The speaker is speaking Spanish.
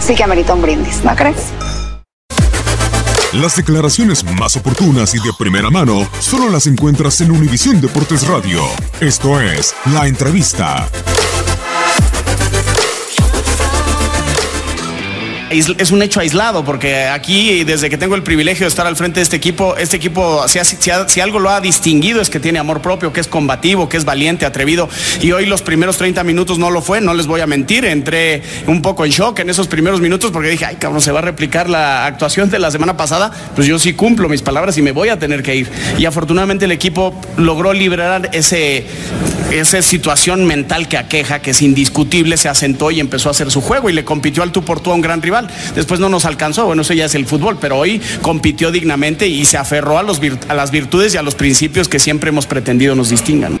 sí que amerita un brindis, ¿no crees? Las declaraciones más oportunas y de primera mano solo las encuentras en Univisión Deportes Radio. Esto es La Entrevista. Es un hecho aislado porque aquí, desde que tengo el privilegio de estar al frente de este equipo, este equipo, si, algo lo ha distinguido es que tiene amor propio, que es combativo, que es valiente, atrevido. Y hoy los primeros 30 minutos no lo fue, no les voy a mentir. Entré un poco en shock en esos primeros minutos porque dije, ay cabrón, se va a replicar la actuación de la semana pasada. Pues yo sí cumplo mis palabras y me voy a tener que ir. Y afortunadamente el equipo logró liberar ese, esa situación mental que aqueja, que es indiscutible, se asentó y empezó a hacer su juego y le compitió al tú por tú a un gran rival. Después no nos alcanzó, bueno, eso ya es el fútbol, pero hoy compitió dignamente y se aferró a, las virtudes y a los principios que siempre hemos pretendido nos distingan.